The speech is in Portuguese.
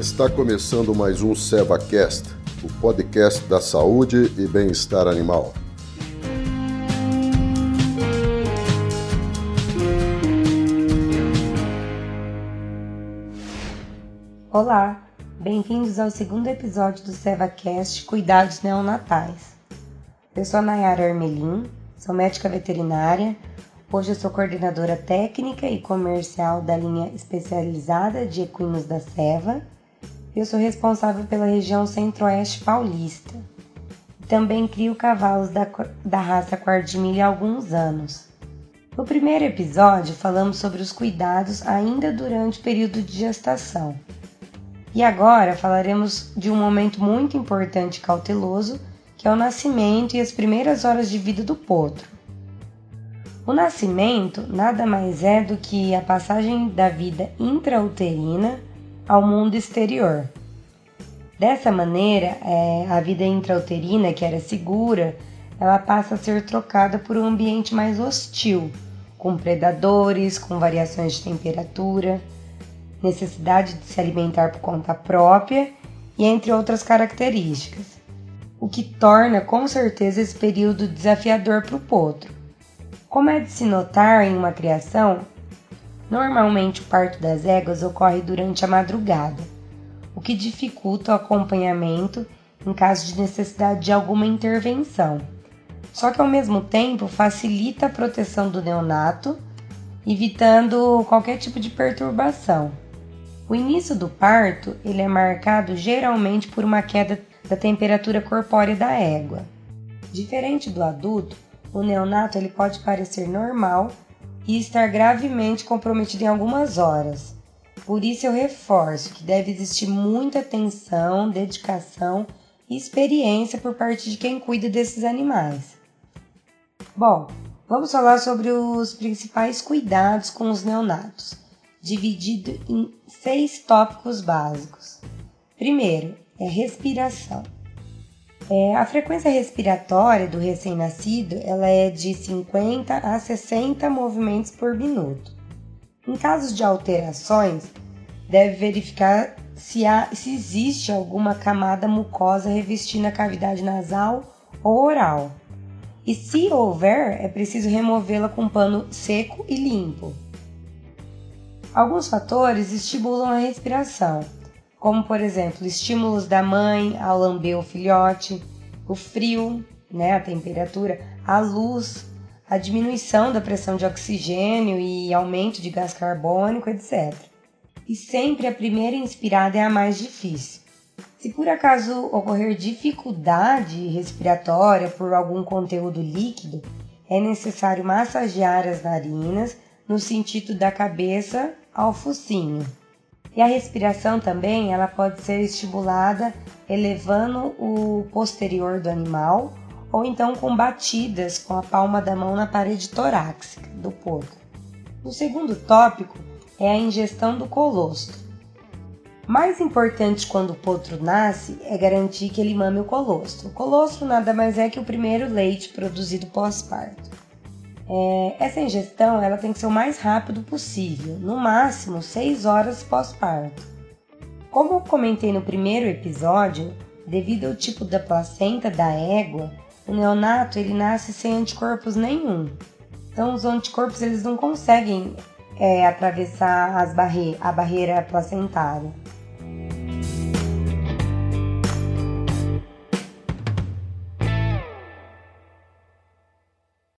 Está começando mais um SevaCast, o podcast da saúde e bem-estar animal. Olá, bem-vindos ao segundo episódio do SevaCast Cuidados Neonatais. Eu sou a Nayara Armelin, sou médica veterinária, Hoje eu sou coordenadora técnica e comercial da linha especializada de equinos da Seva. Eu sou responsável pela região centro-oeste paulista. Também crio cavalos da, da raça Quardimilha há alguns anos. No primeiro episódio, falamos sobre os cuidados ainda durante o período de gestação. E agora falaremos de um momento muito importante e cauteloso, que é o nascimento e as primeiras horas de vida do potro. O nascimento nada mais é do que a passagem da vida intrauterina ao mundo exterior. Dessa maneira, é, a vida intrauterina, que era segura, ela passa a ser trocada por um ambiente mais hostil, com predadores, com variações de temperatura, necessidade de se alimentar por conta própria e entre outras características, o que torna com certeza esse período desafiador para o potro. Como é de se notar em uma criação, normalmente o parto das éguas ocorre durante a madrugada, o que dificulta o acompanhamento em caso de necessidade de alguma intervenção. Só que ao mesmo tempo facilita a proteção do neonato, evitando qualquer tipo de perturbação. O início do parto ele é marcado geralmente por uma queda da temperatura corpórea da égua. Diferente do adulto, o neonato ele pode parecer normal e estar gravemente comprometido em algumas horas. Por isso eu reforço que deve existir muita atenção, dedicação e experiência por parte de quem cuida desses animais. Bom, vamos falar sobre os principais cuidados com os neonatos, dividido em seis tópicos básicos. Primeiro é respiração. É, a frequência respiratória do recém-nascido ela é de 50 a 60 movimentos por minuto. Em casos de alterações, deve verificar se, há, se existe alguma camada mucosa revestindo a cavidade nasal ou oral. E se houver, é preciso removê-la com pano seco e limpo. Alguns fatores estimulam a respiração, como por exemplo estímulos da mãe ao lamber o filhote, o frio, né, a temperatura, a luz, a diminuição da pressão de oxigênio e aumento de gás carbônico, etc. E sempre a primeira inspirada é a mais difícil. Se por acaso ocorrer dificuldade respiratória por algum conteúdo líquido, é necessário massagear as narinas no sentido da cabeça ao focinho. E a respiração também, ela pode ser estimulada elevando o posterior do animal ou então com batidas com a palma da mão na parede torácica do porco. O segundo tópico é a ingestão do colostro. Mais importante quando o potro nasce é garantir que ele mame o colostro. O colostro nada mais é que o primeiro leite produzido pós-parto. É, essa ingestão ela tem que ser o mais rápido possível, no máximo 6 horas pós-parto. Como eu comentei no primeiro episódio, devido ao tipo da placenta da égua, o neonato ele nasce sem anticorpos nenhum. Então os anticorpos eles não conseguem é, atravessar barre a barreira placentária.